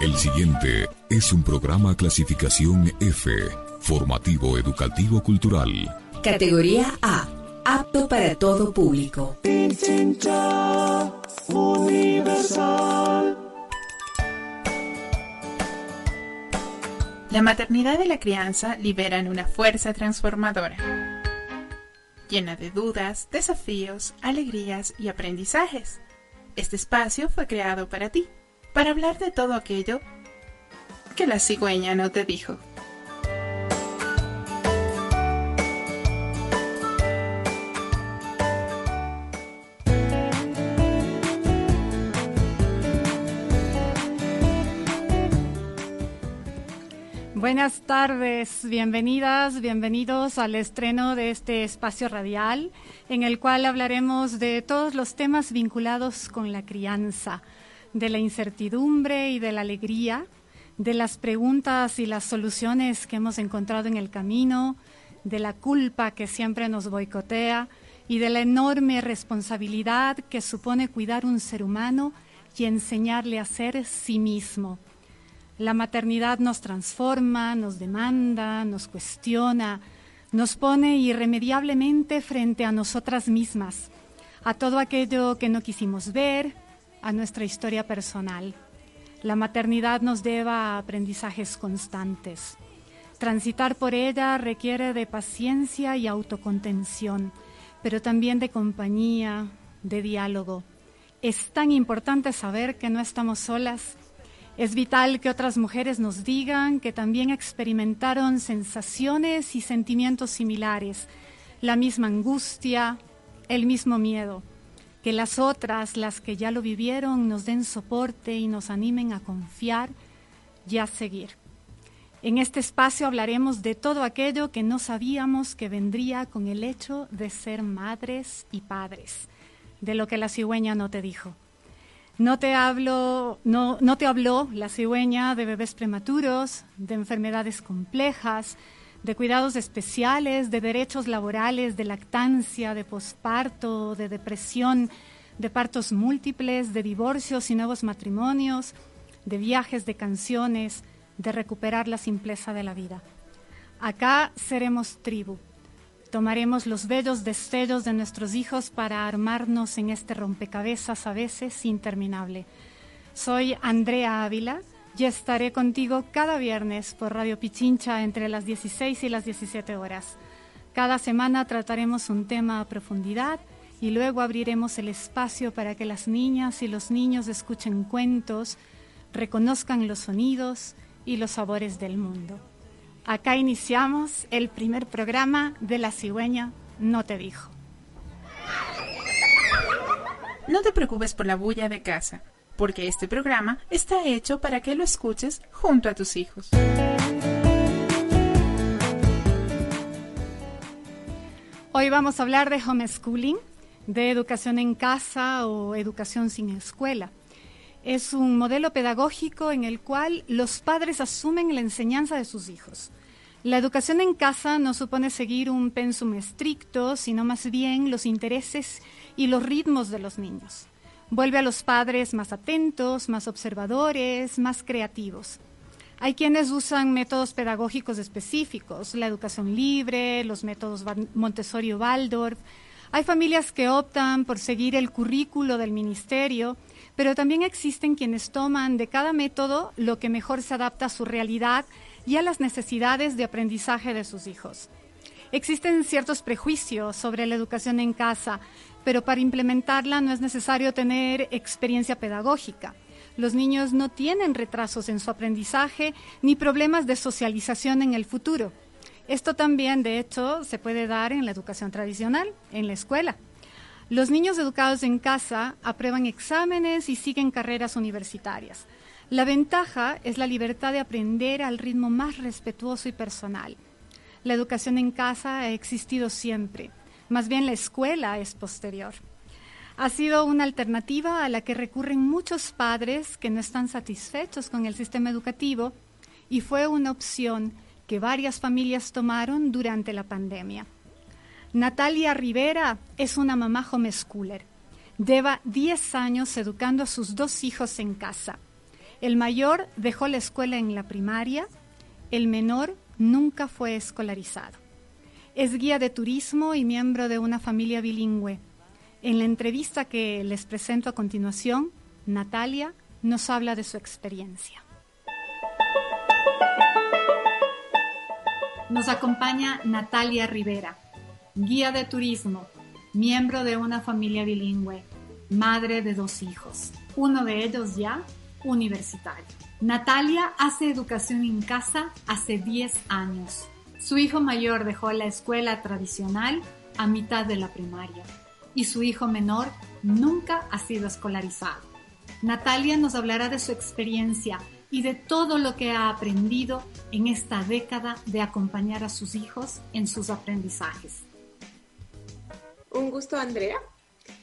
El siguiente es un programa clasificación F, formativo educativo cultural. Categoría A, apto para todo público. La maternidad y la crianza liberan una fuerza transformadora, llena de dudas, desafíos, alegrías y aprendizajes. Este espacio fue creado para ti, para hablar de todo aquello que la cigüeña no te dijo. Buenas tardes, bienvenidas, bienvenidos al estreno de este espacio radial en el cual hablaremos de todos los temas vinculados con la crianza, de la incertidumbre y de la alegría, de las preguntas y las soluciones que hemos encontrado en el camino, de la culpa que siempre nos boicotea y de la enorme responsabilidad que supone cuidar un ser humano y enseñarle a ser sí mismo. La maternidad nos transforma, nos demanda, nos cuestiona, nos pone irremediablemente frente a nosotras mismas, a todo aquello que no quisimos ver, a nuestra historia personal. La maternidad nos lleva a aprendizajes constantes. Transitar por ella requiere de paciencia y autocontención, pero también de compañía, de diálogo. Es tan importante saber que no estamos solas es vital que otras mujeres nos digan que también experimentaron sensaciones y sentimientos similares, la misma angustia, el mismo miedo. Que las otras, las que ya lo vivieron, nos den soporte y nos animen a confiar y a seguir. En este espacio hablaremos de todo aquello que no sabíamos que vendría con el hecho de ser madres y padres, de lo que la cigüeña no te dijo. No te, hablo, no, no te habló la cigüeña de bebés prematuros, de enfermedades complejas, de cuidados especiales, de derechos laborales, de lactancia, de posparto, de depresión, de partos múltiples, de divorcios y nuevos matrimonios, de viajes, de canciones, de recuperar la simpleza de la vida. Acá seremos tribu, Tomaremos los bellos destellos de nuestros hijos para armarnos en este rompecabezas a veces interminable. Soy Andrea Ávila y estaré contigo cada viernes por Radio Pichincha entre las 16 y las 17 horas. Cada semana trataremos un tema a profundidad y luego abriremos el espacio para que las niñas y los niños escuchen cuentos, reconozcan los sonidos y los sabores del mundo. Acá iniciamos el primer programa de La cigüeña no te dijo. No te preocupes por la bulla de casa, porque este programa está hecho para que lo escuches junto a tus hijos. Hoy vamos a hablar de homeschooling, de educación en casa o educación sin escuela es un modelo pedagógico en el cual los padres asumen la enseñanza de sus hijos. La educación en casa no supone seguir un pensum estricto, sino más bien los intereses y los ritmos de los niños. Vuelve a los padres más atentos, más observadores, más creativos. Hay quienes usan métodos pedagógicos específicos, la educación libre, los métodos Montessori-Waldorf. Hay familias que optan por seguir el currículo del ministerio pero también existen quienes toman de cada método lo que mejor se adapta a su realidad y a las necesidades de aprendizaje de sus hijos. Existen ciertos prejuicios sobre la educación en casa, pero para implementarla no es necesario tener experiencia pedagógica. Los niños no tienen retrasos en su aprendizaje ni problemas de socialización en el futuro. Esto también, de hecho, se puede dar en la educación tradicional, en la escuela. Los niños educados en casa aprueban exámenes y siguen carreras universitarias. La ventaja es la libertad de aprender al ritmo más respetuoso y personal. La educación en casa ha existido siempre, más bien la escuela es posterior. Ha sido una alternativa a la que recurren muchos padres que no están satisfechos con el sistema educativo y fue una opción que varias familias tomaron durante la pandemia. Natalia Rivera es una mamá homeschooler. Lleva 10 años educando a sus dos hijos en casa. El mayor dejó la escuela en la primaria, el menor nunca fue escolarizado. Es guía de turismo y miembro de una familia bilingüe. En la entrevista que les presento a continuación, Natalia nos habla de su experiencia. Nos acompaña Natalia Rivera, guía de turismo, miembro de una familia bilingüe, madre de dos hijos, uno de ellos ya universitario. Natalia hace educación en casa hace 10 años. Su hijo mayor dejó la escuela tradicional a mitad de la primaria y su hijo menor nunca ha sido escolarizado. Natalia nos hablará de su experiencia y de todo lo que ha aprendido en esta década de acompañar a sus hijos en sus aprendizajes. Un gusto, Andrea.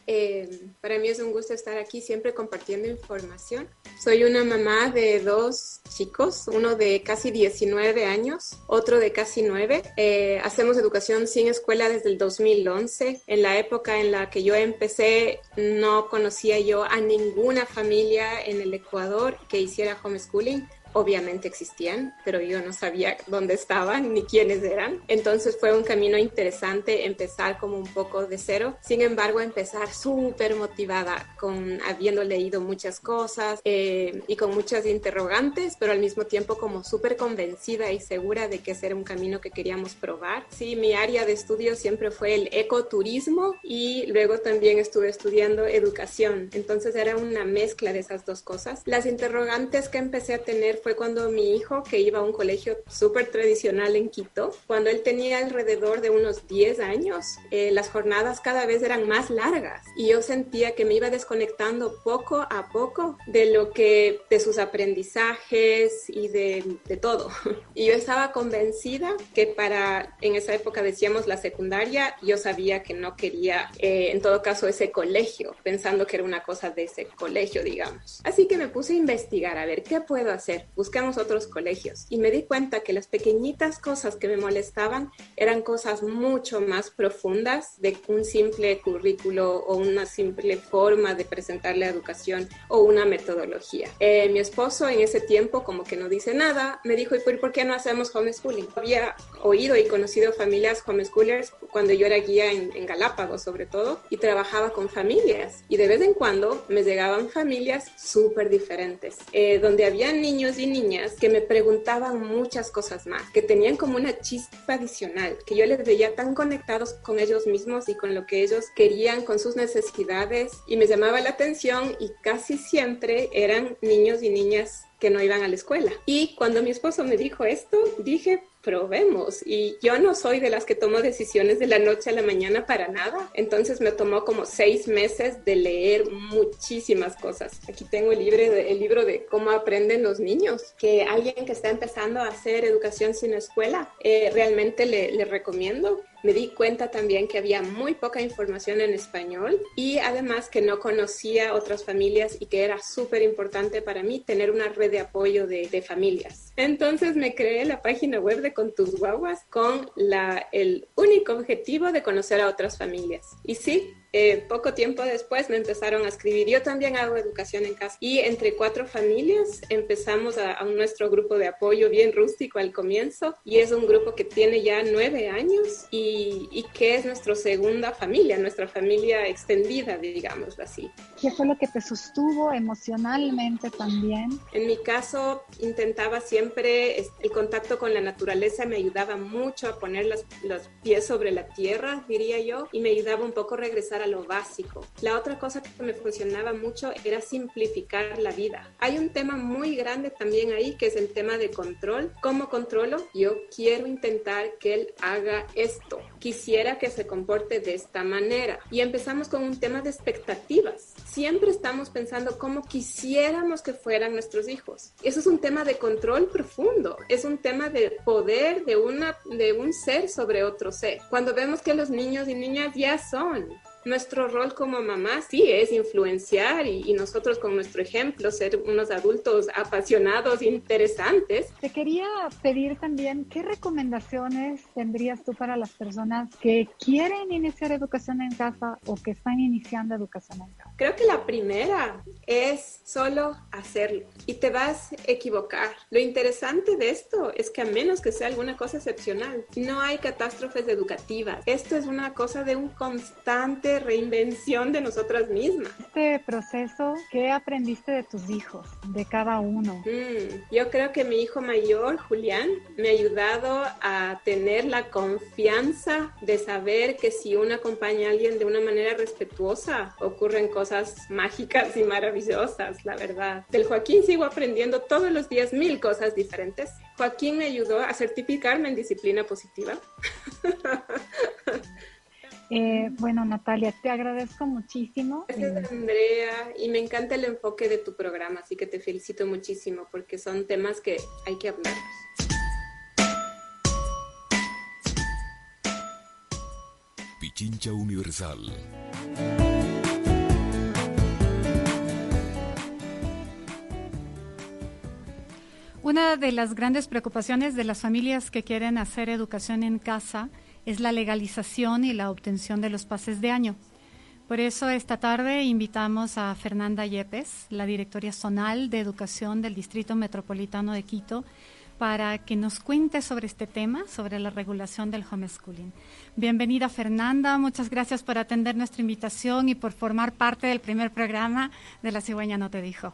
Eh, para mí es un gusto estar aquí siempre compartiendo información. Soy una mamá de dos chicos, uno de casi 19 años, otro de casi 9. Eh, hacemos educación sin escuela desde el 2011. En la época en la que yo empecé, no conocía yo a ninguna familia en el Ecuador que hiciera homeschooling obviamente existían, pero yo no sabía dónde estaban ni quiénes eran. Entonces fue un camino interesante empezar como un poco de cero. Sin embargo, empezar súper motivada, con habiendo leído muchas cosas eh, y con muchas interrogantes, pero al mismo tiempo como súper convencida y segura de que ese era un camino que queríamos probar. Sí, mi área de estudio siempre fue el ecoturismo y luego también estuve estudiando educación. Entonces era una mezcla de esas dos cosas. Las interrogantes que empecé a tener fue cuando mi hijo, que iba a un colegio súper tradicional en Quito, cuando él tenía alrededor de unos 10 años, eh, las jornadas cada vez eran más largas y yo sentía que me iba desconectando poco a poco de lo que, de sus aprendizajes y de, de todo. Y yo estaba convencida que para, en esa época decíamos la secundaria, yo sabía que no quería, eh, en todo caso, ese colegio, pensando que era una cosa de ese colegio, digamos. Así que me puse a investigar, a ver, ¿qué puedo hacer? Buscamos otros colegios y me di cuenta que las pequeñitas cosas que me molestaban eran cosas mucho más profundas de un simple currículo o una simple forma de presentar la educación o una metodología. Eh, mi esposo en ese tiempo, como que no dice nada, me dijo, ¿y por qué no hacemos homeschooling? Había oído y conocido familias homeschoolers cuando yo era guía en, Galápagos sobre todo y trabajaba con familias y de vez en cuando me llegaban familias súper diferentes, eh, donde había niños y niñas que me preguntaban muchas cosas más, que tenían como una chispa adicional, que yo les veía tan conectados con ellos mismos y con lo que ellos querían, con sus necesidades, y me llamaba la atención y casi siempre eran niños y niñas que no iban a la escuela. Y cuando mi esposo me dijo esto, dije, probemos. Y yo no soy de las que tomo decisiones de la noche a la mañana para nada. Entonces me tomó como seis meses de leer muchísimas cosas. Aquí tengo el libro de, el libro de cómo aprenden los niños, que alguien que está empezando a hacer educación sin escuela, eh, realmente le, le recomiendo me di cuenta también que había muy poca información en español y además que no conocía otras familias y que era súper importante para mí tener una red de apoyo de, familias. Entonces me creé la página web de Con tus guaguas con la, el único objetivo de conocer a otras familias. Y sí, eh, poco tiempo después me empezaron a escribir. Yo también hago educación en casa. Y entre cuatro familias empezamos a, nuestro grupo de apoyo bien rústico al comienzo. Y es un grupo que tiene ya nueve años y, y que es nuestra segunda familia, nuestra familia extendida, digámoslo así. ¿Qué fue lo que te sostuvo emocionalmente también? En mi caso, intentaba siempre el contacto con la naturaleza, me ayudaba mucho a poner los, los pies sobre la tierra, diría yo, y me ayudaba un poco a regresar a lo básico. La otra cosa que me funcionaba mucho era simplificar la vida. Hay un tema muy grande también ahí que es el tema de control. ¿Cómo controlo? Yo quiero intentar que él haga esto. Quisiera que se comporte de esta manera. Y empezamos con un tema de expectativas siempre estamos pensando cómo quisiéramos que fueran nuestros hijos. Eso es un tema de control profundo, es un tema de poder de, una, de un ser sobre otro ser. Cuando vemos que los niños y niñas ya son nuestro rol como mamá sí es influenciar y, y, nosotros con nuestro ejemplo ser unos adultos apasionados, interesantes. Te quería pedir también qué recomendaciones tendrías tú para las personas que quieren iniciar educación en casa o que están iniciando educación en casa. Creo que la primera es solo hacerlo y te vas a equivocar. Lo interesante de esto es que a menos que sea alguna cosa excepcional, no hay catástrofes educativas. Esto es una cosa de un constante reinvención de nosotras mismas. Este proceso, ¿qué aprendiste de tus hijos, de cada uno? Mm, yo creo que mi hijo mayor, Julián, me ha ayudado a tener la confianza de saber que si uno acompaña a alguien de una manera respetuosa, ocurren cosas mágicas y maravillosas, la verdad. Del Joaquín sigo aprendiendo todos los días mil cosas diferentes. Joaquín me ayudó a certificarme en disciplina positiva. Eh, bueno, Natalia, te agradezco muchísimo. Gracias, eh, Andrea, y me encanta el enfoque de tu programa, así que te felicito muchísimo porque son temas que hay que hablar. Pichincha Universal. Una de las grandes preocupaciones de las familias que quieren hacer educación en casa es la legalización y la obtención de los pases de año. Por eso esta tarde invitamos a Fernanda Yepes, la directora zonal de educación del Distrito Metropolitano de Quito, para que nos cuente sobre este tema, sobre la regulación del homeschooling. Bienvenida Fernanda, muchas gracias por atender nuestra invitación y por formar parte del primer programa de La Cigüeña No Te Dijo.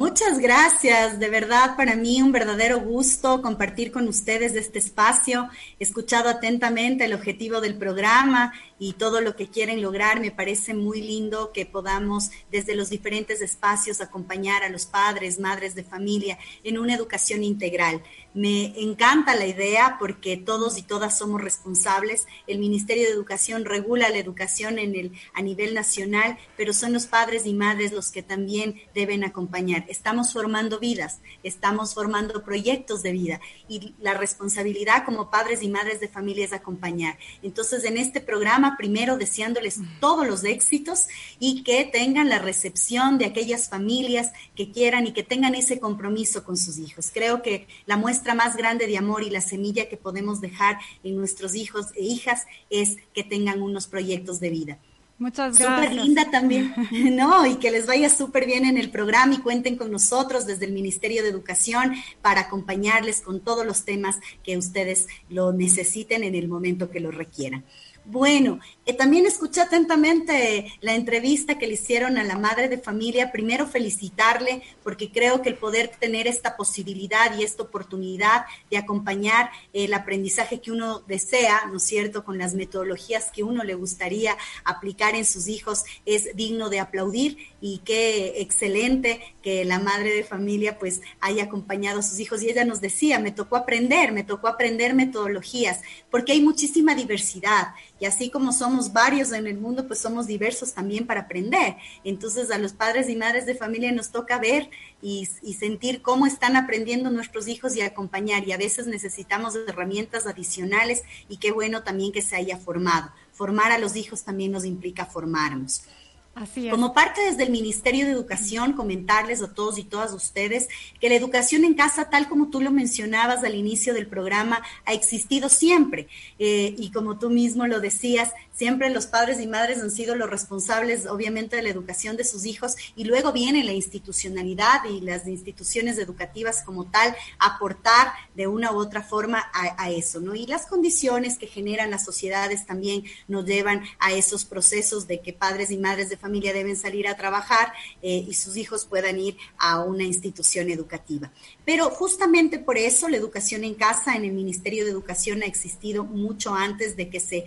Muchas gracias, de verdad para mí un verdadero gusto compartir con ustedes este espacio. He escuchado atentamente el objetivo del programa y todo lo que quieren lograr. Me parece muy lindo que podamos desde los diferentes espacios acompañar a los padres, madres de familia en una educación integral. Me encanta la idea porque todos y todas somos responsables. El Ministerio de Educación regula la educación en el, a nivel nacional, pero son los padres y madres los que también deben acompañar. Estamos formando vidas, estamos formando proyectos de vida y la responsabilidad como padres y madres de familia es acompañar. Entonces, en este programa, primero deseándoles todos los éxitos y que tengan la recepción de aquellas familias que quieran y que tengan ese compromiso con sus hijos. Creo que la muestra más grande de amor y la semilla que podemos dejar en nuestros hijos e hijas es que tengan unos proyectos de vida. Muchas gracias. Súper linda también, ¿no? Y que les vaya súper bien en el programa y cuenten con nosotros desde el Ministerio de Educación para acompañarles con todos los temas que ustedes lo necesiten en el momento que lo requieran. Bueno, eh, también escuché atentamente la entrevista que le hicieron a la madre de familia. Primero felicitarle porque creo que el poder tener esta posibilidad y esta oportunidad de acompañar el aprendizaje que uno desea, ¿no es cierto?, con las metodologías que uno le gustaría aplicar en sus hijos es digno de aplaudir y qué excelente que la madre de familia pues haya acompañado a sus hijos. Y ella nos decía, me tocó aprender, me tocó aprender metodologías porque hay muchísima diversidad y así como somos varios en el mundo, pues somos diversos también para aprender. Entonces a los padres y madres de familia nos toca ver y, sentir cómo están aprendiendo nuestros hijos y acompañar. Y a veces necesitamos herramientas adicionales y qué bueno también que se haya formado. Formar a los hijos también nos implica formarnos. Así es. Como parte desde el Ministerio de Educación, comentarles a todos y todas ustedes que la educación en casa, tal como tú lo mencionabas al inicio del programa, ha existido siempre. Eh, y como tú mismo lo decías, siempre los padres y madres han sido los responsables, obviamente, de la educación de sus hijos. Y luego viene la institucionalidad y las instituciones educativas como tal, aportar de una u otra forma a, a eso, ¿no? Y las condiciones que generan las sociedades también nos llevan a esos procesos de que padres y madres de familia deben salir a trabajar eh, y sus hijos puedan ir a una institución educativa. Pero justamente por eso la educación en casa en el Ministerio de Educación ha existido mucho antes de que se,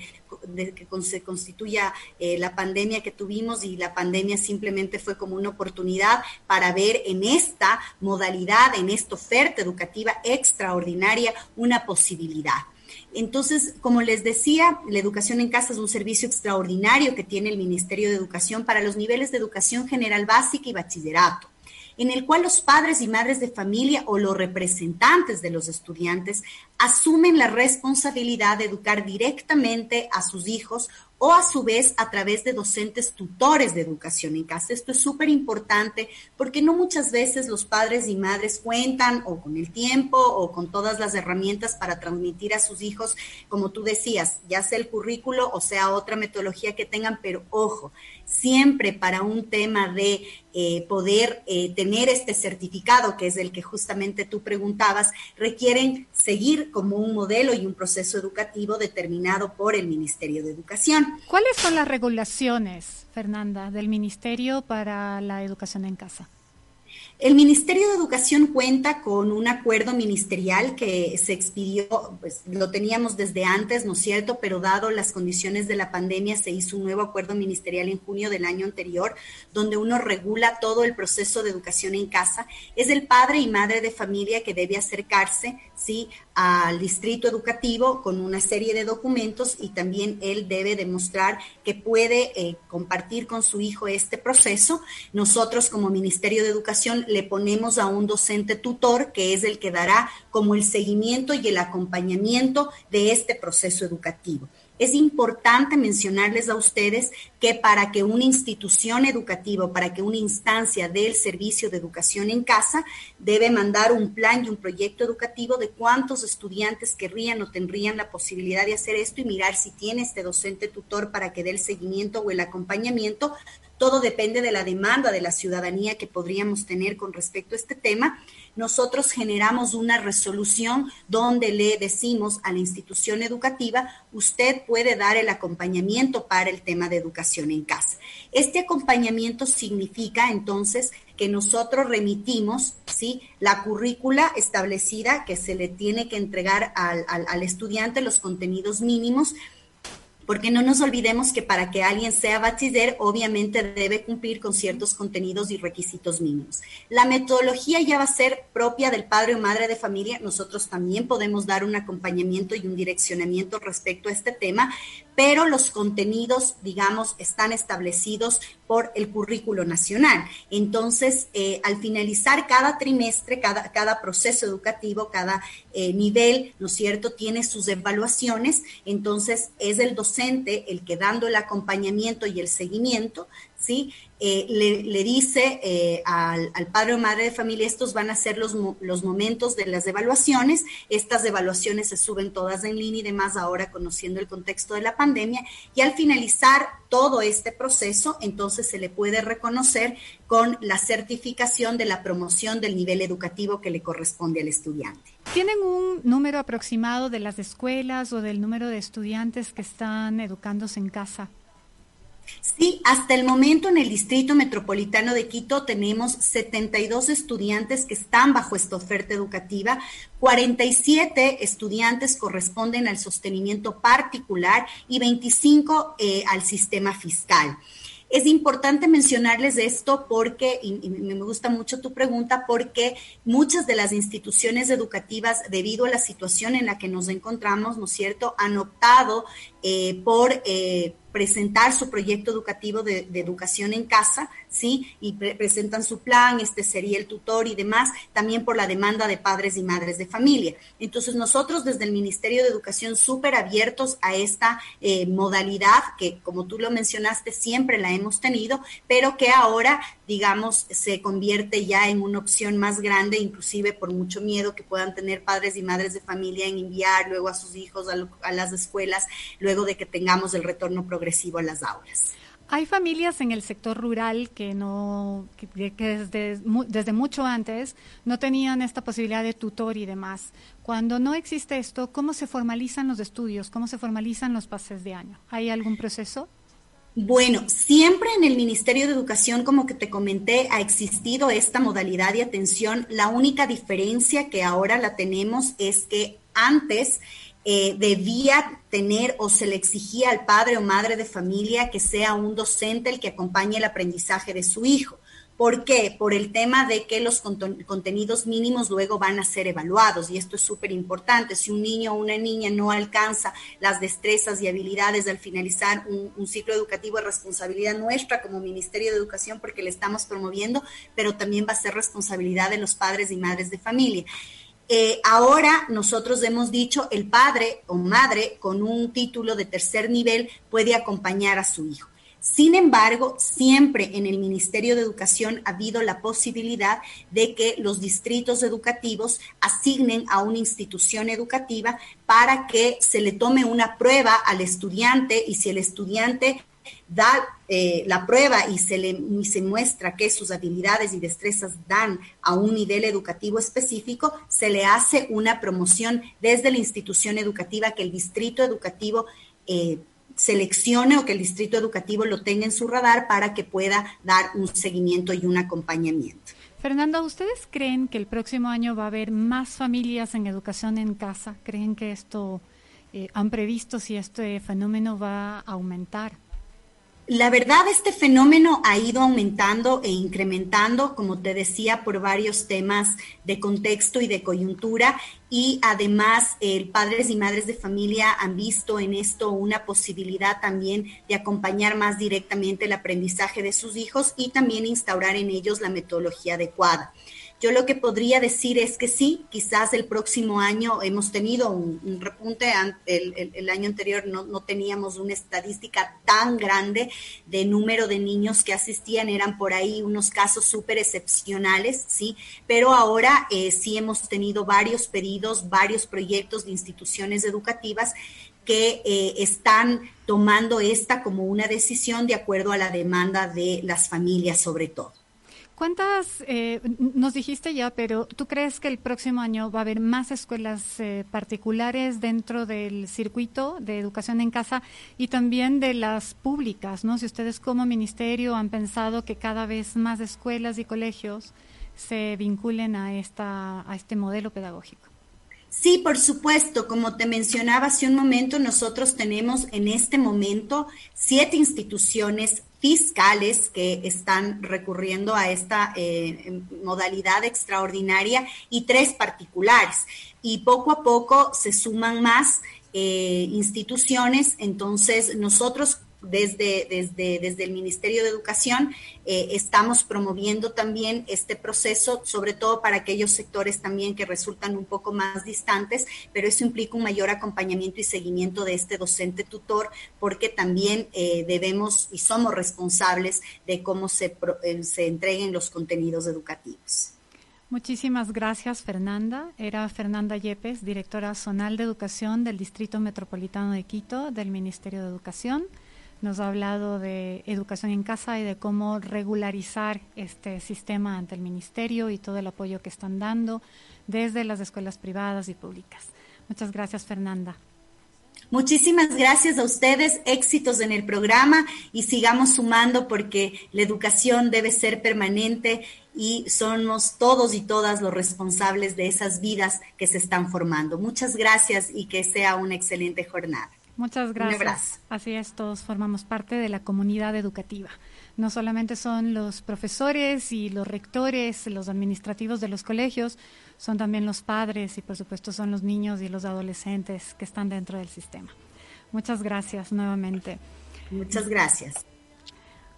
de que se constituya eh, la pandemia que tuvimos y la pandemia simplemente fue como una oportunidad para ver en esta modalidad, en esta oferta educativa extraordinaria, una posibilidad. Entonces, como les decía, la educación en casa es un servicio extraordinario que tiene el Ministerio de Educación para los niveles de educación general básica y bachillerato en el cual los padres y madres de familia o los representantes de los estudiantes asumen la responsabilidad de educar directamente a sus hijos o a su vez a través de docentes tutores de educación en casa. Esto es súper importante porque no muchas veces los padres y madres cuentan o con el tiempo o con todas las herramientas para transmitir a sus hijos, como tú decías, ya sea el currículo o sea otra metodología que tengan, pero ojo, siempre para un tema de eh, poder eh, tener este certificado, que es el que justamente tú preguntabas, requieren seguir como un modelo y un proceso educativo determinado por el Ministerio de Educación. ¿Cuáles son las regulaciones, Fernanda, del Ministerio para la educación en casa? El Ministerio de Educación cuenta con un acuerdo ministerial que se expidió, pues lo teníamos desde antes, ¿no es cierto? Pero dado las condiciones de la pandemia, se hizo un nuevo acuerdo ministerial en junio del año anterior, donde uno regula todo el proceso de educación en casa. Es el padre y madre de familia que debe acercarse, ¿sí? Al distrito educativo con una serie de documentos y también él debe demostrar que puede eh, compartir con su hijo este proceso. Nosotros como Ministerio de Educación le ponemos a un docente tutor que es el que dará como el seguimiento y el acompañamiento de este proceso educativo. Es importante mencionarles a ustedes que para que una institución educativa, para que una instancia del servicio de educación en casa, debe mandar un plan y un proyecto educativo de cuántos estudiantes querrían o tendrían la posibilidad de hacer esto y mirar si tiene este docente tutor para que dé el seguimiento o el acompañamiento. Todo depende de la demanda de la ciudadanía que podríamos tener con respecto a este tema nosotros generamos una resolución donde le decimos a la institución educativa, usted puede dar el acompañamiento para el tema de educación en casa. Este acompañamiento significa entonces que nosotros remitimos ¿sí? la currícula establecida que se le tiene que entregar al, al estudiante, los contenidos mínimos, porque no nos olvidemos que para que alguien sea bachiller, obviamente debe cumplir con ciertos contenidos y requisitos mínimos. La metodología ya va a ser propia del padre o madre de familia. Nosotros también podemos dar un acompañamiento y un direccionamiento respecto a este tema, pero los contenidos, digamos, están establecidos por el currículo nacional. Entonces, eh, al finalizar cada trimestre, cada, cada proceso educativo, cada eh, nivel, ¿no es cierto?, tiene sus evaluaciones. Entonces, es el docente el que dando el acompañamiento y el seguimiento, ¿sí? Eh, le, dice eh, al, padre o madre de familia, estos van a ser los, los momentos de las evaluaciones, estas evaluaciones se suben todas en línea y demás ahora conociendo el contexto de la pandemia, y al finalizar todo este proceso, entonces se le puede reconocer con la certificación de la promoción del nivel educativo que le corresponde al estudiante. ¿Tienen un número aproximado de las escuelas o del número de estudiantes que están educándose en casa? Sí, hasta el momento en el Distrito Metropolitano de Quito tenemos 72 estudiantes que están bajo esta oferta educativa, 47 estudiantes corresponden al sostenimiento particular y 25 eh, al sistema fiscal. Es importante mencionarles esto porque, y, me gusta mucho tu pregunta, porque muchas de las instituciones educativas, debido a la situación en la que nos encontramos, ¿no es cierto?, han optado eh, por eh, presentar su proyecto educativo de, educación en casa, ¿sí? Y presentan su plan, este sería el tutor y demás, también por la demanda de padres y madres de familia. Entonces, nosotros desde el Ministerio de Educación súper abiertos a esta eh, modalidad que, como tú lo mencionaste, siempre la hemos tenido, pero que ahora, digamos, se convierte ya en una opción más grande, inclusive por mucho miedo que puedan tener padres y madres de familia en enviar luego a sus hijos a, a las escuelas, luego de que tengamos el retorno progresivo a las aulas. Hay familias en el sector rural que no, que, desde, desde, mucho antes no tenían esta posibilidad de tutor y demás. Cuando no existe esto, ¿cómo se formalizan los estudios? ¿Cómo se formalizan los pases de año? ¿Hay algún proceso? Bueno, siempre en el Ministerio de Educación, como que te comenté, ha existido esta modalidad de atención. La única diferencia que ahora la tenemos es que antes eh, debía tener o se le exigía al padre o madre de familia que sea un docente el que acompañe el aprendizaje de su hijo. ¿Por qué? Por el tema de que los contenidos mínimos luego van a ser evaluados y esto es súper importante. Si un niño o una niña no alcanza las destrezas y habilidades al finalizar un, ciclo educativo, es responsabilidad nuestra como Ministerio de Educación porque le estamos promoviendo, pero también va a ser responsabilidad de los padres y madres de familia. Eh, ahora nosotros hemos dicho, el padre o madre con un título de tercer nivel puede acompañar a su hijo. Sin embargo, siempre en el Ministerio de Educación ha habido la posibilidad de que los distritos educativos asignen a una institución educativa para que se le tome una prueba al estudiante y si el estudiante da eh, la prueba y se le se muestra que sus habilidades y destrezas dan a un nivel educativo específico, se le hace una promoción desde la institución educativa que el distrito educativo eh, seleccione o que el distrito educativo lo tenga en su radar para que pueda dar un seguimiento y un acompañamiento. Fernanda, ¿ustedes creen que el próximo año va a haber más familias en educación en casa? ¿Creen que esto eh, han previsto si este fenómeno va a aumentar? La verdad, este fenómeno ha ido aumentando e incrementando, como te decía, por varios temas de contexto y de coyuntura. Y además, padres y madres de familia han visto en esto una posibilidad también de acompañar más directamente el aprendizaje de sus hijos y también instaurar en ellos la metodología adecuada. Yo lo que podría decir es que sí, quizás el próximo año hemos tenido un, repunte, el, año anterior no, teníamos una estadística tan grande de número de niños que asistían, eran por ahí unos casos súper excepcionales, sí, pero ahora eh, sí hemos tenido varios pedidos, varios proyectos de instituciones educativas que eh, están tomando esta como una decisión de acuerdo a la demanda de las familias sobre todo. ¿Cuántas, eh, nos dijiste ya, pero tú crees que el próximo año va a haber más escuelas eh, particulares dentro del circuito de educación en casa y también de las públicas, ¿no? Si ustedes como ministerio han pensado que cada vez más escuelas y colegios se vinculen a, esta, a este modelo pedagógico. Sí, por supuesto. Como te mencionaba hace un momento, nosotros tenemos en este momento siete instituciones fiscales que están recurriendo a esta eh, modalidad extraordinaria y tres particulares. Y poco a poco se suman más eh, instituciones. Entonces, nosotros desde, desde, desde el Ministerio de Educación eh, estamos promoviendo también este proceso, sobre todo para aquellos sectores también que resultan un poco más distantes, pero eso implica un mayor acompañamiento y seguimiento de este docente tutor, porque también eh, debemos y somos responsables de cómo se, eh, se entreguen los contenidos educativos. Muchísimas gracias, Fernanda. Era Fernanda Yepes, directora zonal de educación del Distrito Metropolitano de Quito del Ministerio de Educación nos ha hablado de educación en casa y de cómo regularizar este sistema ante el ministerio y todo el apoyo que están dando desde las escuelas privadas y públicas. Muchas gracias, Fernanda. Muchísimas gracias a ustedes, éxitos en el programa y sigamos sumando porque la educación debe ser permanente y somos todos y todas los responsables de esas vidas que se están formando. Muchas gracias y que sea una excelente jornada. Muchas gracias. Así es, todos formamos parte de la comunidad educativa. No solamente son los profesores y los rectores, los administrativos de los colegios, son también los padres y por supuesto son los niños y los adolescentes que están dentro del sistema. Muchas gracias nuevamente. Muchas gracias.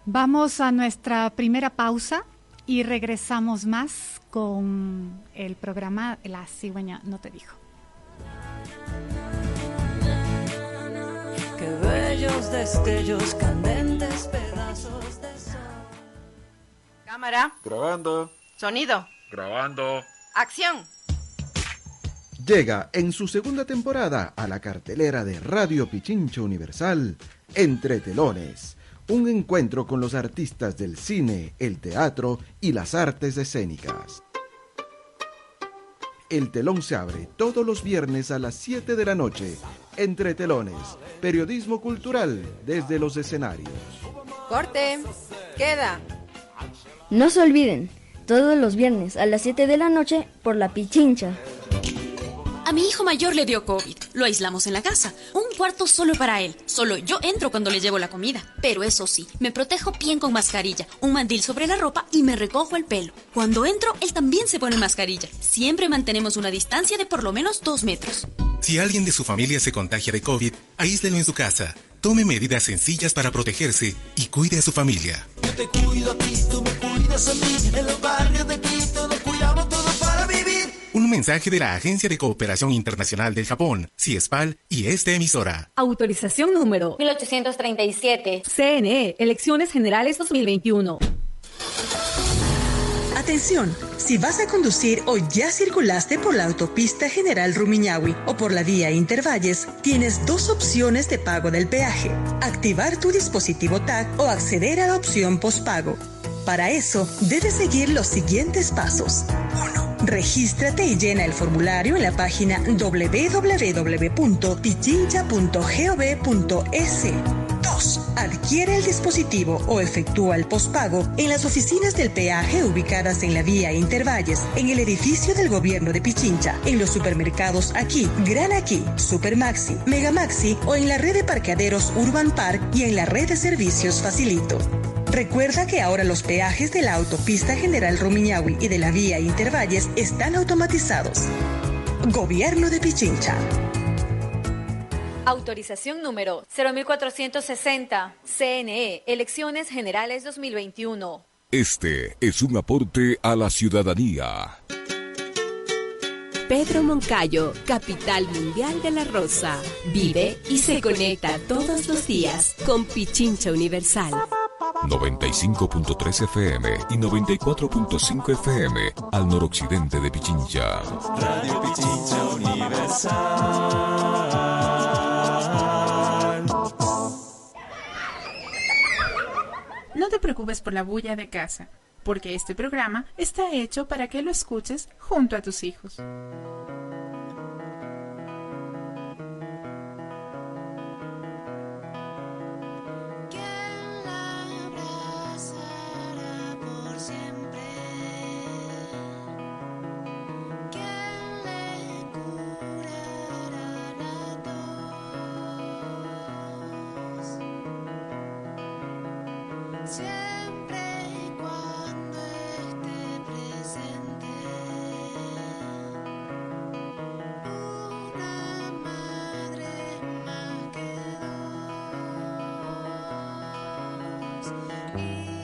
Vamos a nuestra primera pausa y regresamos más con el programa La cigüeña no te dijo. Bellos destellos, candentes pedazos de sol. Cámara. Grabando. Sonido. Grabando. Acción. Llega en su segunda temporada a la cartelera de Radio Pichincho Universal, Entre Telones, un encuentro con los artistas del cine, el teatro y las artes escénicas. El telón se abre todos los viernes a las 7 de la noche. Entre telones, periodismo cultural desde los escenarios. Corte, queda. No se olviden, todos los viernes a las 7 de la noche por la Pichincha. Mi hijo mayor le dio COVID. Lo aislamos en la casa. Un cuarto solo para él. Solo yo entro cuando le llevo la comida. Pero eso sí, me protejo bien con mascarilla, un mandil sobre la ropa y me recojo el pelo. Cuando entro, él también se pone mascarilla. Siempre mantenemos una distancia de por lo menos dos metros. Si alguien de su familia se contagia de COVID, aíslelo en su casa. Tome medidas sencillas para protegerse y cuide a su familia. Yo te cuido a ti, tú me cuidas a mí. En los barrios de Quito vivir mensaje de la Agencia de Cooperación Internacional del Japón, CIESPAL, y esta emisora. Autorización número 1837. CNE, Elecciones Generales 2021. Atención, si vas a conducir o ya circulaste por la autopista General Rumiñahui o por la vía Intervalles, tienes dos opciones de pago del peaje, activar tu dispositivo TAC o acceder a la opción postpago. Para eso, debes seguir los siguientes pasos. 1. Regístrate y llena el formulario en la página www.pichincha.gov.es. 2. Adquiere el dispositivo o efectúa el postpago en las oficinas del peaje ubicadas en la vía Intervalles, en el edificio del gobierno de Pichincha, en los supermercados Aquí, Gran Aquí, Supermaxi, Megamaxi o en la red de parqueaderos Urban Park y en la red de servicios Facilito. Recuerda que ahora los peajes de la autopista General Rumiñahui y de la vía Intervalles están automatizados. Gobierno de Pichincha. Autorización número 0460. CNE, Elecciones Generales 2021. Este es un aporte a la ciudadanía. Pedro Moncayo, capital mundial de la rosa. Vive y se conecta todos los días con Pichincha Universal. 95.3 FM y 94.5 FM al noroccidente de Pichincha. Radio Pichincha Universal. No te preocupes por la bulla de casa, porque este programa está hecho para que lo escuches junto a tus hijos. Dos.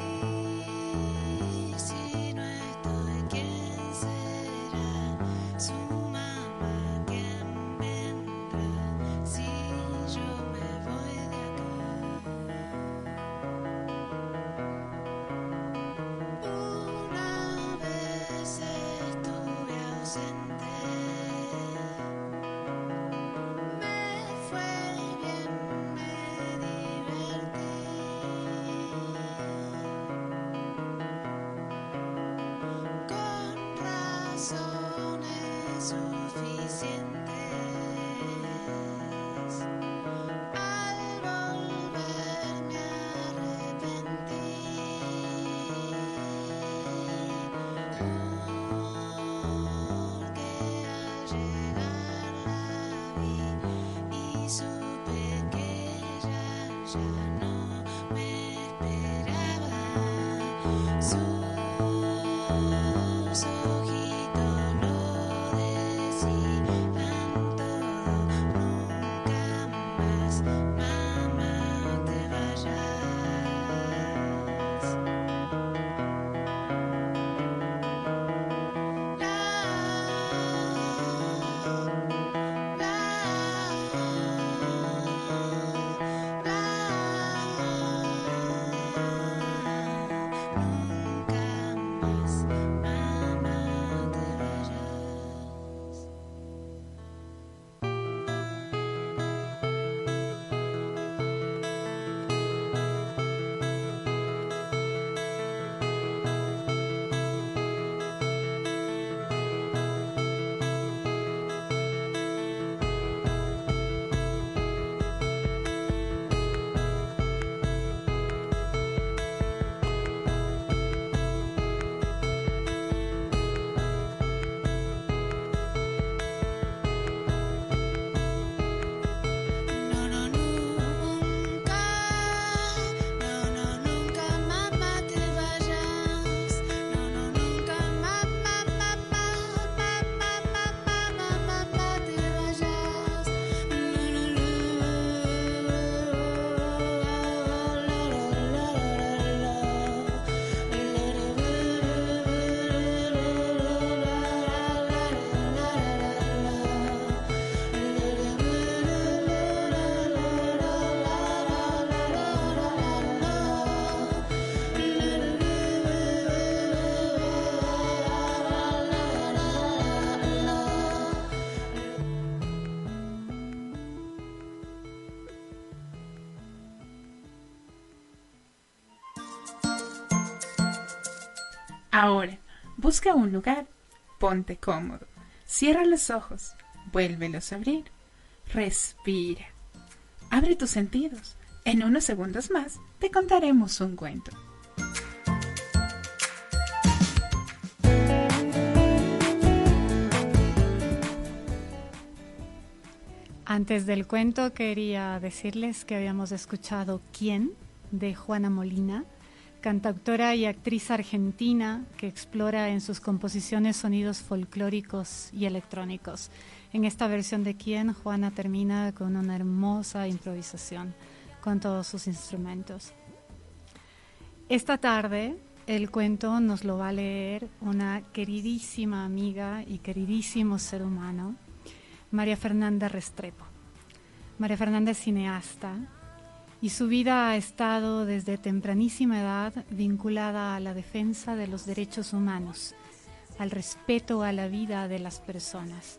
Ahora, busca un lugar, ponte cómodo, cierra los ojos, vuélvelos a abrir, respira, abre tus sentidos. En unos segundos más te contaremos un cuento. Antes del cuento quería decirles que habíamos escuchado ¿Quién? de Juana Molina, cantautora y actriz argentina que explora en sus composiciones sonidos folclóricos y electrónicos. En esta versión de ¿Quién? Juana termina con una hermosa improvisación con todos sus instrumentos. Esta tarde el cuento nos lo va a leer una queridísima amiga y queridísimo ser humano, María Fernanda Restrepo. María Fernanda es cineasta y su vida ha estado desde tempranísima edad vinculada a la defensa de los derechos humanos, al respeto a la vida de las personas.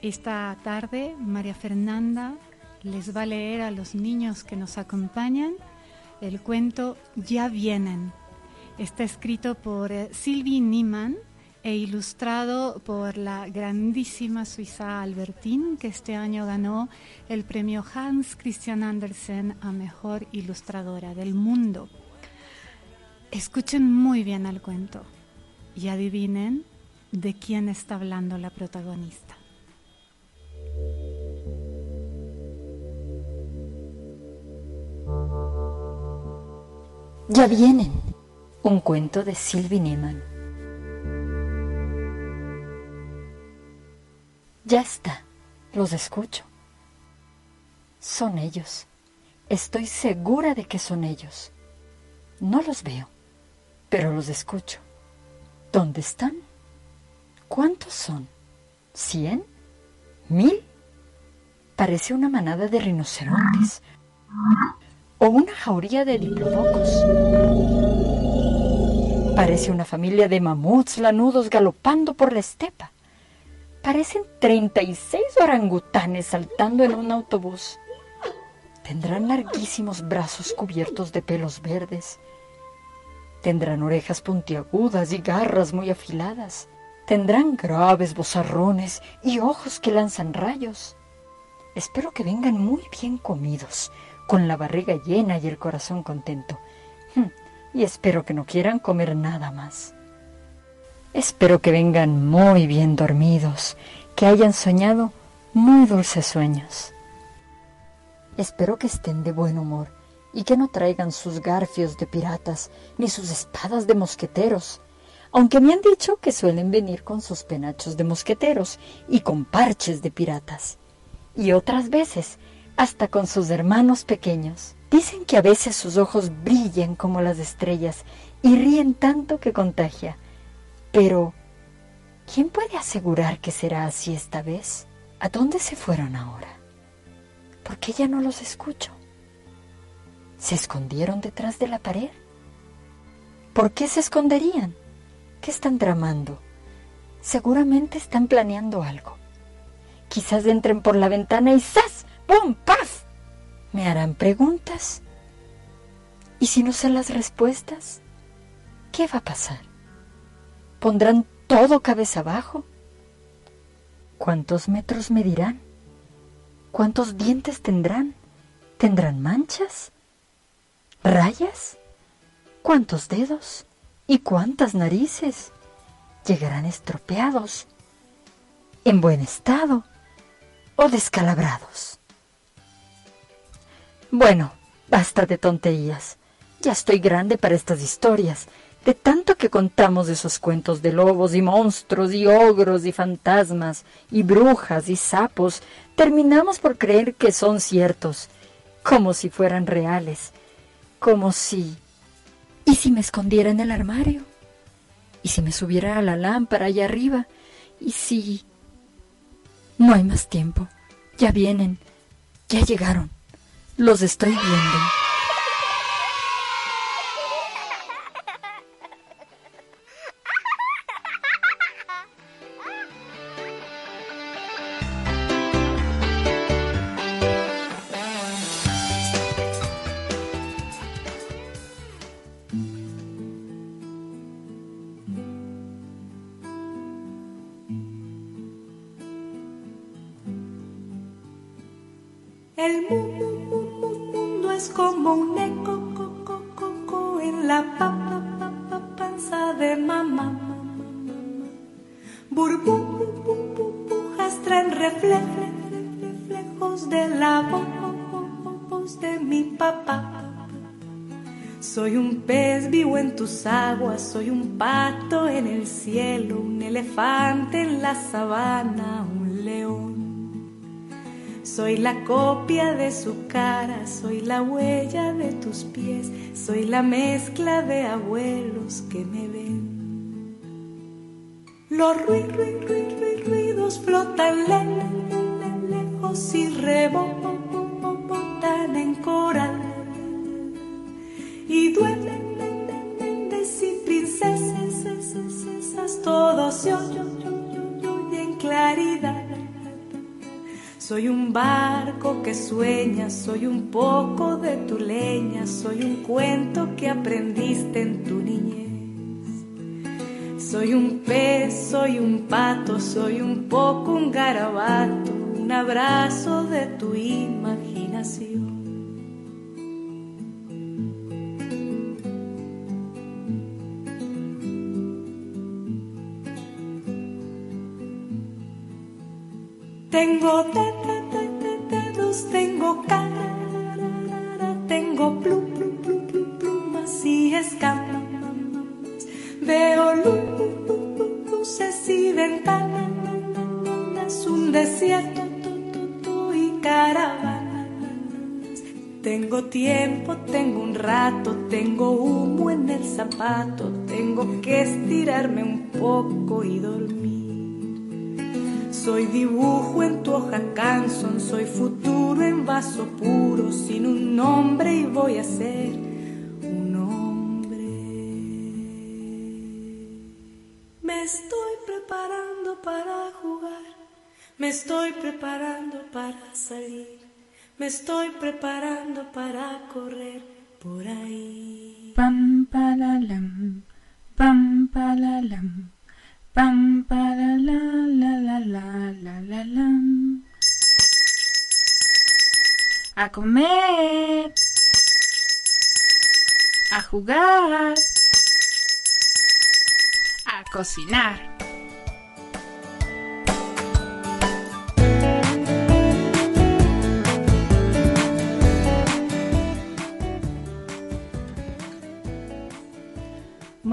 Esta tarde María Fernanda les va a leer a los niños que nos acompañan el cuento Ya vienen. Está escrito por eh, Sylvie Niemann e ilustrado por la grandísima suiza Albertine, que este año ganó el premio Hans Christian Andersen a Mejor Ilustradora del Mundo. Escuchen muy bien el cuento y adivinen de quién está hablando la protagonista. Ya vienen. Un cuento de Sylvie Niemann. Ya está. Los escucho. Son ellos. Estoy segura de que son ellos. No los veo, pero los escucho. ¿Dónde están? ¿Cuántos son? ¿Cien? ¿Mil? Parece una manada de rinocerontes o una jauría de diplodocos. Parece una familia de mamuts lanudos galopando por la estepa. Parecen 36 orangutanes saltando en un autobús. Tendrán larguísimos brazos cubiertos de pelos verdes. Tendrán orejas puntiagudas y garras muy afiladas. Tendrán graves bozarrones y ojos que lanzan rayos. Espero que vengan muy bien comidos, con la barriga llena y el corazón contento. Hm, Y espero que no quieran comer nada más. Espero que vengan muy bien dormidos, que hayan soñado muy dulces sueños. Espero que estén de buen humor y que no traigan sus garfios de piratas ni sus espadas de mosqueteros, aunque me han dicho que suelen venir con sus penachos de mosqueteros y con parches de piratas, y otras veces hasta con sus hermanos pequeños. Dicen que a veces sus ojos brillan como las estrellas y ríen tanto que contagia. Pero, ¿quién puede asegurar que será así esta vez? ¿A dónde se fueron ahora? ¿Por qué ya no los escucho? ¿Se escondieron detrás de la pared? ¿Por qué se esconderían? ¿Qué están tramando? Seguramente están planeando algo. Quizás entren por la ventana y ¡zas! ¡Pum! ¡Paf! ¿Me harán preguntas? ¿Y si no sé las respuestas? ¿Qué va a pasar? ¿Pondrán todo cabeza abajo? ¿Cuántos metros medirán? ¿Cuántos dientes tendrán? ¿Tendrán manchas? ¿Rayas? ¿Cuántos dedos? ¿Y cuántas narices? ¿Llegarán estropeados? ¿En buen estado? ¿O descalabrados? Bueno, basta de tonterías. Ya estoy grande para estas historias. De tanto que contamos esos cuentos de lobos y monstruos y ogros y fantasmas y brujas y sapos, terminamos por creer que son ciertos, como si fueran reales, como si... ¿Y si me escondiera en el armario? ¿Y si me subiera a la lámpara allá arriba? ¿Y si... No hay más tiempo. Ya vienen. Ya llegaron. Los estoy viendo. De la vo- voz de mi papá. Soy un pez vivo en tus aguas, soy un pato en el cielo, un elefante en la sabana, un león. Soy la copia de su cara, soy la huella de tus pies, soy la mezcla de abuelos que me ven. Los rui- rui- rui- rui- ruidos flotan le- y rebotan en coral. Y duendes y princesas, todos se oyen claridad. Soy un barco que sueña, soy un poco de tu leña, soy un cuento que aprendiste en tu niñez. Soy un pez, soy un pato, soy un poco un garabato, un abrazo de tu imaginación. Tengo de- de- de- de- dedos, tengo cara, tengo plu- plu- plu- plu- plumas y escamas. Veo lu- lu- lu- lu- luces y ventanas, un desierto Tengo tiempo, tengo un rato, tengo humo en el zapato, tengo que estirarme un poco y dormir. Soy dibujo en tu hoja canson, soy futuro en vaso puro, sin un nombre y voy a ser me estoy preparando para salir, me estoy preparando para correr por ahí. Pam palalam, pam palalam, pam para la la la la la la lam. A comer, a jugar, a cocinar.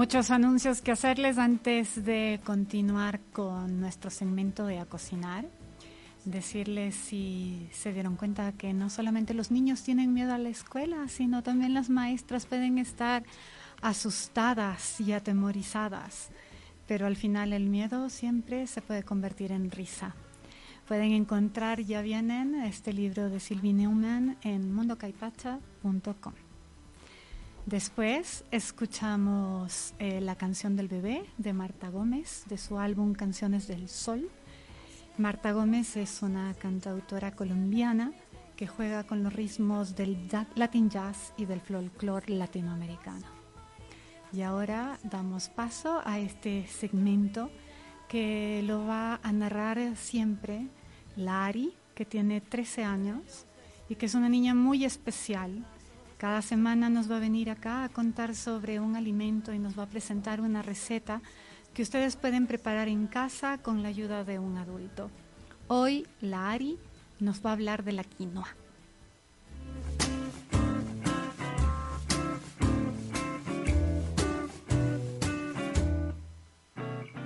Muchos anuncios que hacerles antes de continuar con nuestro segmento de A Cocinar. Decirles si se dieron cuenta que no solamente los niños tienen miedo a la escuela, sino también las maestras pueden estar asustadas y atemorizadas. Pero al final el miedo siempre se puede convertir en risa. Pueden encontrar, ya vienen, este libro de Sylvie Neumann en mundocaipacha.com. Después escuchamos eh, la canción del bebé de Marta Gómez de su álbum Canciones del Sol. Marta Gómez es una cantautora colombiana que juega con los ritmos del Latin jazz y del folclore latinoamericano. Y ahora damos paso a este segmento que lo va a narrar siempre Lari, que tiene 13 años y que es una niña muy especial. Cada semana nos va a venir acá a contar sobre un alimento y nos va a presentar una receta que ustedes pueden preparar en casa con la ayuda de un adulto. Hoy la Ari nos va a hablar de la quinoa.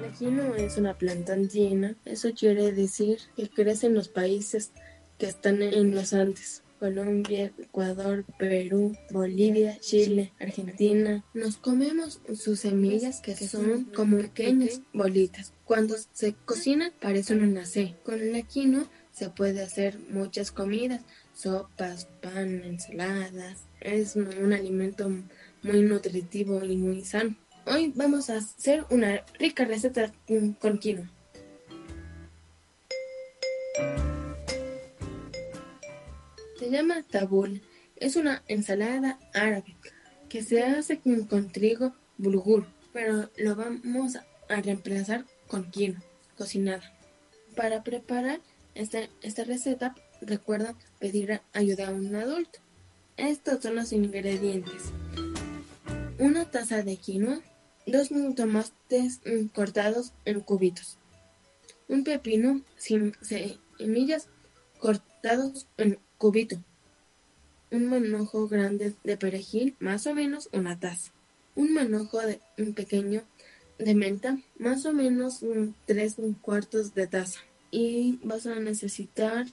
La quinoa es una planta andina, eso quiere decir que crece en los países que están en los Andes. Colombia, Ecuador, Perú, Bolivia, Chile, Argentina. Nos comemos sus semillas que son como pequeñas bolitas. Cuando se cocinan parecen una C. Con la quinoa se puede hacer muchas comidas, sopas, pan, ensaladas. Es un alimento muy nutritivo y muy sano. Hoy vamos a hacer una rica receta con quinoa. Se llama tabul. Es una ensalada árabe que se hace con, trigo bulgur, pero lo vamos a reemplazar con quinoa cocinada. Para preparar esta, esta receta recuerda pedir ayuda a un adulto. Estos son los ingredientes. Una taza de quinoa, dos tomates mm, cortados en cubitos, un pepino sin semillas cortados en cubito, un manojo grande de perejil, más o menos una taza, un manojo de, pequeño de menta, más o menos un, tres cuartos de taza. Y vas a necesitar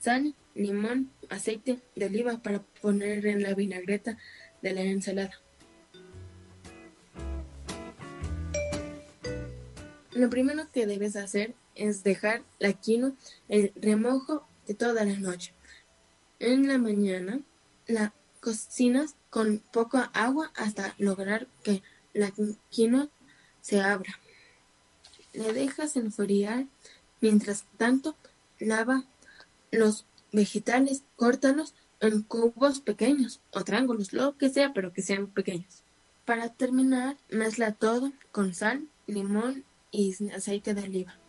sal, limón, aceite de oliva para poner en la vinagreta de la ensalada. Lo primero que debes hacer es dejar la quinoa el remojo de toda la noche. En la mañana la cocinas con poca agua hasta lograr que la quinoa se abra. Le dejas enfriar. Mientras tanto, lava los vegetales, córtalos en cubos pequeños o triángulos, lo que sea, pero que sean pequeños. Para terminar, mezcla todo con sal, limón y aceite de oliva.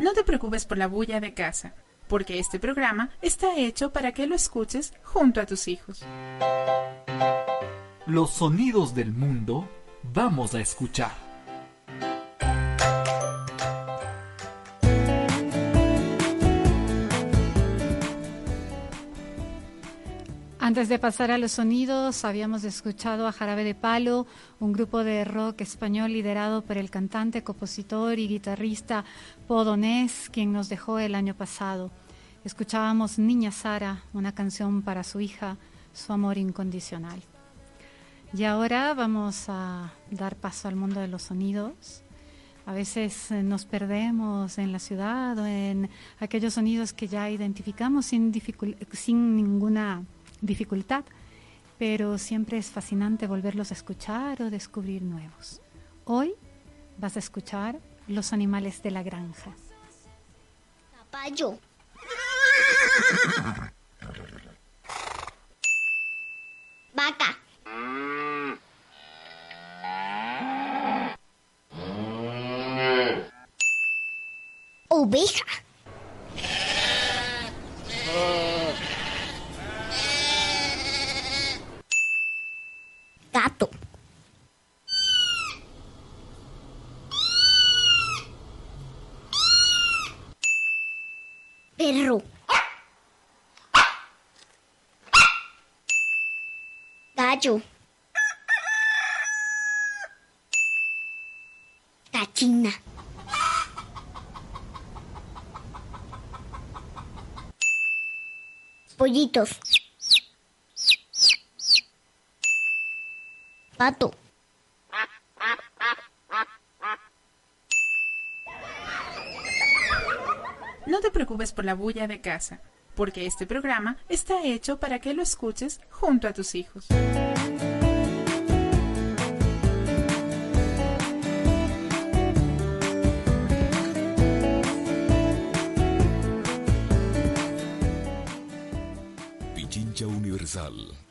No te preocupes por la bulla de casa, porque este programa está hecho para que lo escuches junto a tus hijos. Los sonidos del mundo vamos a escuchar. Antes de pasar a los sonidos, habíamos escuchado a Jarabe de Palo, un grupo de rock español liderado por el cantante, compositor y guitarrista Podonés, quien nos dejó el año pasado. Escuchábamos Niña Sara, una canción para su hija, su amor incondicional. Y ahora vamos a dar paso al mundo de los sonidos. A veces eh, nos perdemos en la ciudad o en aquellos sonidos que ya identificamos sin, sin ninguna dificultad, pero siempre es fascinante volverlos a escuchar o descubrir nuevos. Hoy vas a escuchar los animales de la granja. Caballo. Vaca. Oveja. Gallo. Gallina. Pollitos. Pato. No te preocupes por la bulla de casa, porque este programa está hecho para que lo escuches junto a tus hijos. Pichincha Universal.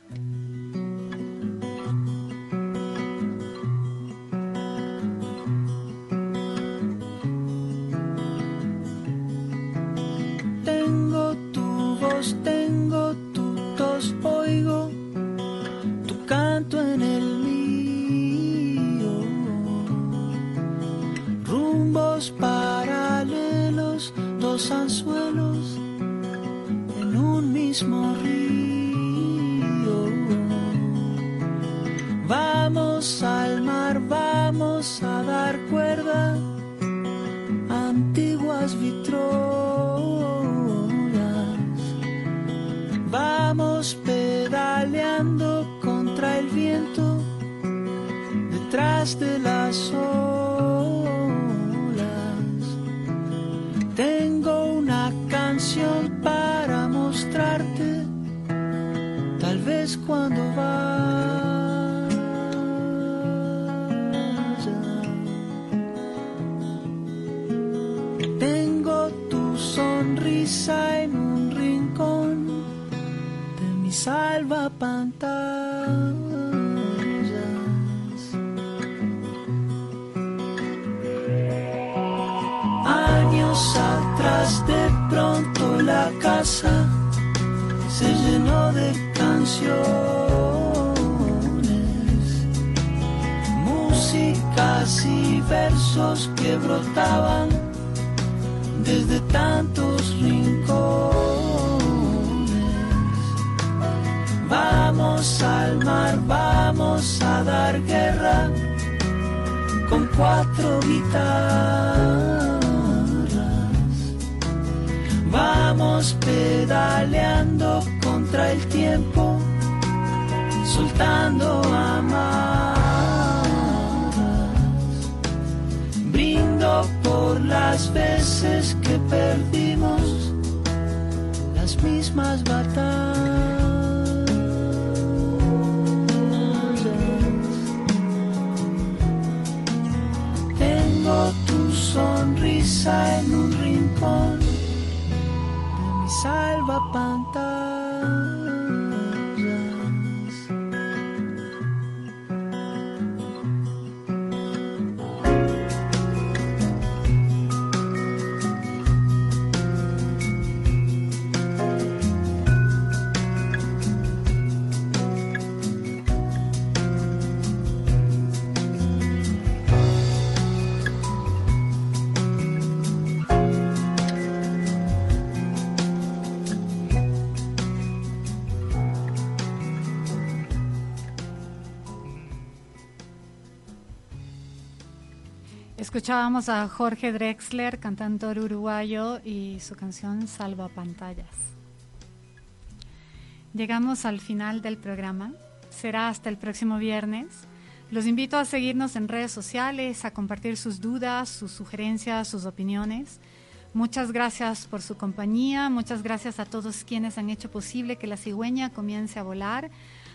Para mostrarte, tal vez cuando vaya. Tengo tu sonrisa en un rincón de mi salva Años músicas y versos que brotaban desde tantos rincones. Vamos al mar, vamos a dar guerra con cuatro guitarras. Vamos pedaleando contra el tiempo, soltando amarras. Brindo por las veces que perdimos las mismas batallas. Tengo tu sonrisa en un rincón de mi. Escuchábamos a Jorge Drexler, cantautor uruguayo, y su canción Salva Pantallas. Llegamos al final del programa. Será hasta el próximo viernes. Los invito a seguirnos en redes sociales, a compartir sus dudas, sus sugerencias, sus opiniones. Muchas gracias por su compañía, muchas gracias a todos quienes han hecho posible que la cigüeña comience a volar.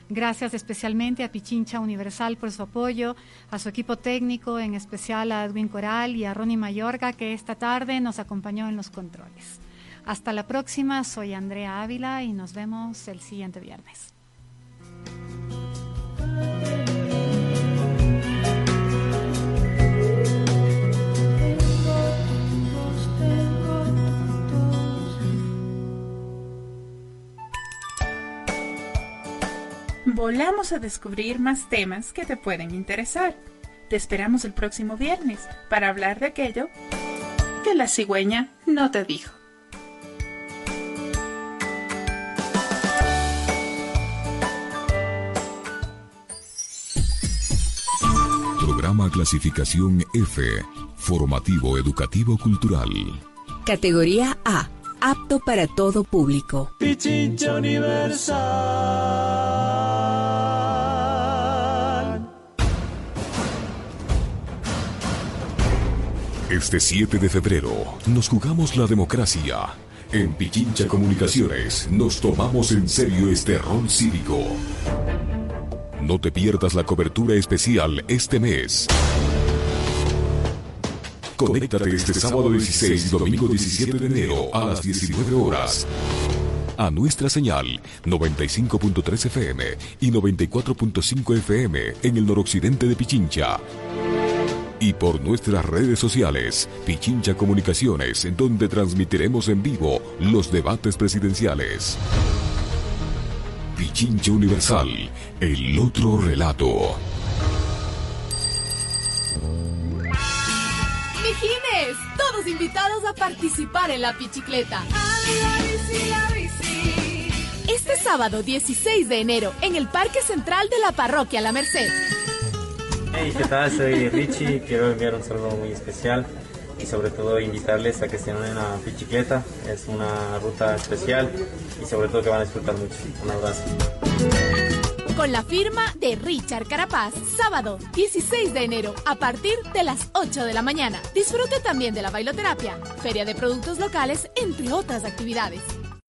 Gracias especialmente a Pichincha Universal por su apoyo, a su equipo técnico, en especial a Edwin Coral y a Ronnie Mayorga, que esta tarde nos acompañó en los controles. Hasta la próxima, soy Andrea Ávila y nos vemos el siguiente viernes. Volamos a descubrir más temas que te pueden interesar. Te esperamos el próximo viernes para hablar de aquello que la cigüeña no te dijo. Programa clasificación F. Formativo Educativo Cultural. Categoría A. Apto para todo público. Pichincha Universal. Este 7 de febrero nos jugamos la democracia. En Pichincha Comunicaciones nos tomamos en serio este rol cívico. No te pierdas la cobertura especial este mes. Conéctate este sábado 16 y domingo 17 de enero a las 19 horas a nuestra señal 95.3 FM y 94.5 FM en el noroccidente de Pichincha. Y por nuestras redes sociales, Pichincha Comunicaciones, en donde transmitiremos en vivo los debates presidenciales. Pichincha Universal, el otro relato. Mijines, todos invitados a participar en la pichicleta. Este sábado 16 de enero en el Parque Central de la Parroquia La Merced. Hey, ¿qué tal? Soy Richie, quiero enviar un saludo muy especial y sobre todo invitarles a que se unan a Pichicleta, es una ruta especial y sobre todo que van a disfrutar mucho. Un abrazo. Con la firma de Richard Carapaz, sábado 16 de enero a partir de las 8 de la mañana. Disfrute también de la bailoterapia, feria de productos locales, entre otras actividades.